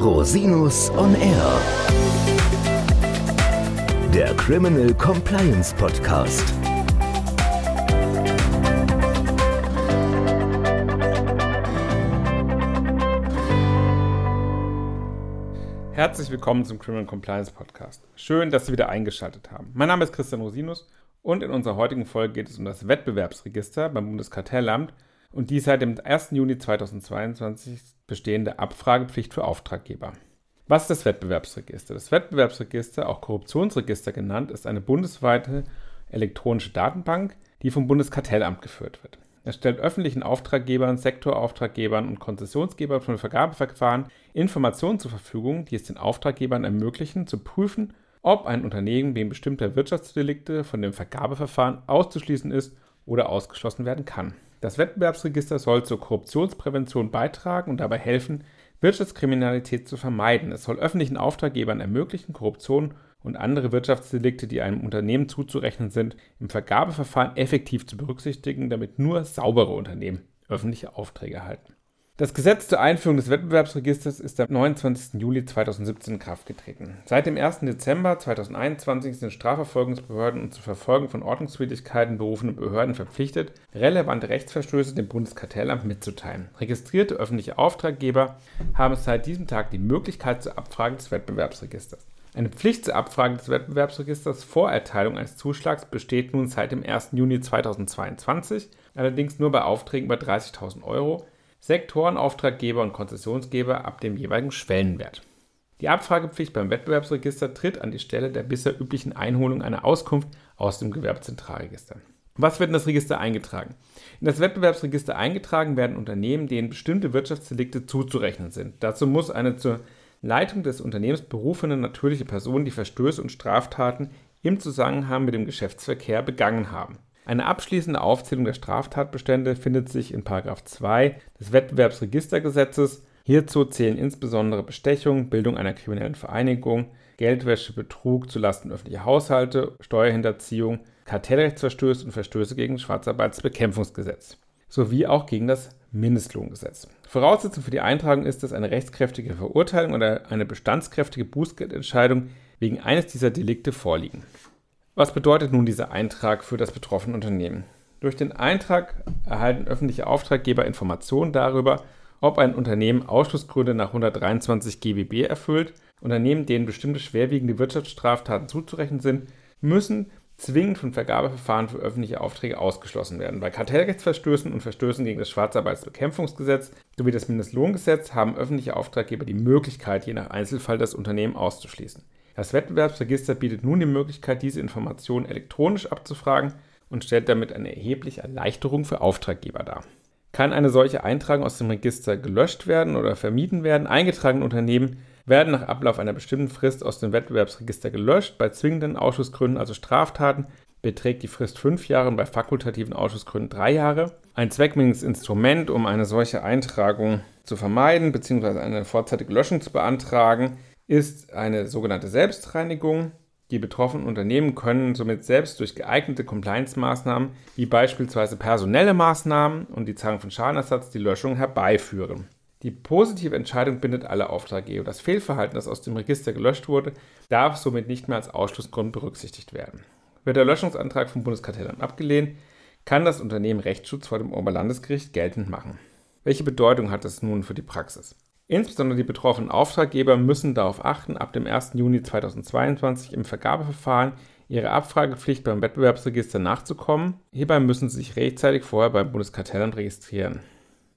Rosinus on Air. Der Criminal Compliance Podcast. Herzlich willkommen zum Criminal Compliance Podcast. Schön, dass Sie wieder eingeschaltet haben. Mein Name ist Christian Rosinus und in unserer heutigen Folge geht es um das Wettbewerbsregister beim Bundeskartellamt und die seit dem 1. Juni 2022 bestehende Abfragepflicht für Auftraggeber. Was ist das Wettbewerbsregister? Das Wettbewerbsregister, auch Korruptionsregister genannt, ist eine bundesweite elektronische Datenbank, die vom Bundeskartellamt geführt wird. Es stellt öffentlichen Auftraggebern, Sektorauftraggebern und Konzessionsgebern von Vergabeverfahren Informationen zur Verfügung, die es den Auftraggebern ermöglichen, zu prüfen, ob ein Unternehmen wegen bestimmter Wirtschaftsdelikte von dem Vergabeverfahren auszuschließen ist oder ausgeschlossen werden kann. Das Wettbewerbsregister soll zur Korruptionsprävention beitragen und dabei helfen, Wirtschaftskriminalität zu vermeiden. Es soll öffentlichen Auftraggebern ermöglichen, Korruption und andere Wirtschaftsdelikte, die einem Unternehmen zuzurechnen sind, im Vergabeverfahren effektiv zu berücksichtigen, damit nur saubere Unternehmen öffentliche Aufträge erhalten. Das Gesetz zur Einführung des Wettbewerbsregisters ist am 29. Juli 2017 in Kraft getreten. Seit dem 1. Dezember 2021 sind Strafverfolgungsbehörden und zur Verfolgung von Ordnungswidrigkeiten berufene Behörden verpflichtet, relevante Rechtsverstöße dem Bundeskartellamt mitzuteilen. Registrierte öffentliche Auftraggeber haben seit diesem Tag die Möglichkeit zur Abfrage des Wettbewerbsregisters. Eine Pflicht zur Abfrage des Wettbewerbsregisters vor Erteilung eines Zuschlags besteht nun seit dem 1. Juni 2022, allerdings nur bei Aufträgen über 30.000 Euro Sektorenauftraggeber und Konzessionsgeber ab dem jeweiligen Schwellenwert. Die Abfragepflicht beim Wettbewerbsregister tritt an die Stelle der bisher üblichen Einholung einer Auskunft aus dem Gewerbezentralregister. Was wird in das Register eingetragen? In das Wettbewerbsregister eingetragen werden Unternehmen, denen bestimmte Wirtschaftsdelikte zuzurechnen sind. Dazu muss eine zur Leitung des Unternehmens berufene natürliche Person die Verstöße und Straftaten im Zusammenhang mit dem Geschäftsverkehr begangen haben. Eine abschließende Aufzählung der Straftatbestände findet sich in 2 des Wettbewerbsregistergesetzes. Hierzu zählen insbesondere Bestechung, Bildung einer kriminellen Vereinigung, Geldwäsche, Betrug zulasten öffentlicher Haushalte, Steuerhinterziehung, Kartellrechtsverstöße und Verstöße gegen das Schwarzarbeitsbekämpfungsgesetz sowie auch gegen das Mindestlohngesetz. Voraussetzung für die Eintragung ist, dass eine rechtskräftige Verurteilung oder eine bestandskräftige Bußgeldentscheidung wegen eines dieser Delikte vorliegen. Was bedeutet nun dieser Eintrag für das betroffene Unternehmen? Durch den Eintrag erhalten öffentliche Auftraggeber Informationen darüber, ob ein Unternehmen Ausschlussgründe nach 123 GWB erfüllt. Unternehmen, denen bestimmte schwerwiegende Wirtschaftsstraftaten zuzurechnen sind, müssen zwingend von Vergabeverfahren für öffentliche Aufträge ausgeschlossen werden. Bei Kartellrechtsverstößen und Verstößen gegen das Schwarzarbeitsbekämpfungsgesetz sowie das Mindestlohngesetz haben öffentliche Auftraggeber die Möglichkeit, je nach Einzelfall das Unternehmen auszuschließen. Das Wettbewerbsregister bietet nun die Möglichkeit, diese Informationen elektronisch abzufragen und stellt damit eine erhebliche Erleichterung für Auftraggeber dar. Kann eine solche Eintragung aus dem Register gelöscht werden oder vermieden werden? Eingetragene Unternehmen werden nach Ablauf einer bestimmten Frist aus dem Wettbewerbsregister gelöscht. Bei zwingenden Ausschussgründen, also Straftaten, beträgt die Frist fünf Jahre und bei fakultativen Ausschussgründen drei Jahre. Ein zweckmäßiges Instrument, um eine solche Eintragung zu vermeiden bzw. eine vorzeitige Löschung zu beantragen, ist eine sogenannte Selbstreinigung. Die betroffenen Unternehmen können somit selbst durch geeignete Compliance-Maßnahmen, wie beispielsweise personelle Maßnahmen und die Zahlung von Schadenersatz, die Löschung herbeiführen. Die positive Entscheidung bindet alle Auftraggeber. Das Fehlverhalten, das aus dem Register gelöscht wurde, darf somit nicht mehr als Ausschlussgrund berücksichtigt werden. Wird der Löschungsantrag vom Bundeskartellamt abgelehnt, kann das Unternehmen Rechtsschutz vor dem Oberlandesgericht geltend machen. Welche Bedeutung hat das nun für die Praxis? Insbesondere die betroffenen Auftraggeber müssen darauf achten, ab dem 1. Juni 2022 im Vergabeverfahren ihre Abfragepflicht beim Wettbewerbsregister nachzukommen. Hierbei müssen sie sich rechtzeitig vorher beim Bundeskartellamt registrieren.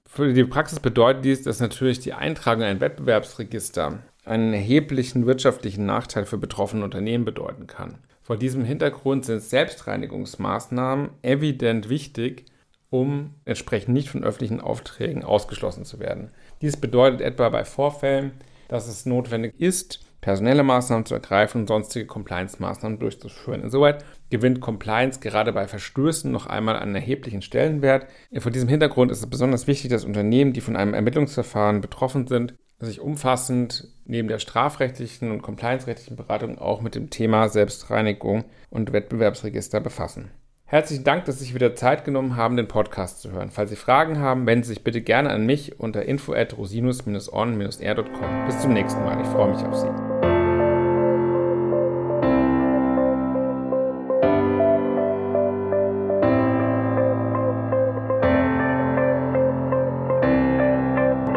Für die Praxis bedeutet dies, dass natürlich die Eintragung in ein Wettbewerbsregister einen erheblichen wirtschaftlichen Nachteil für betroffene Unternehmen bedeuten kann. Vor diesem Hintergrund sind Selbstreinigungsmaßnahmen evident wichtig, um entsprechend nicht von öffentlichen Aufträgen ausgeschlossen zu werden. Dies bedeutet etwa bei Vorfällen, dass es notwendig ist, personelle Maßnahmen zu ergreifen und sonstige Compliance-Maßnahmen durchzuführen. Insoweit gewinnt Compliance gerade bei Verstößen noch einmal einen erheblichen Stellenwert. Vor diesem Hintergrund ist es besonders wichtig, dass Unternehmen, die von einem Ermittlungsverfahren betroffen sind, sich umfassend neben der strafrechtlichen und compliance-rechtlichen Beratung auch mit dem Thema Selbstreinigung und Wettbewerbsregister befassen. Herzlichen Dank, dass Sie sich wieder Zeit genommen haben, den Podcast zu hören. Falls Sie Fragen haben, wenden Sie sich bitte gerne an mich unter info at rosinus-on-r.com. Bis zum nächsten Mal. Ich freue mich auf Sie.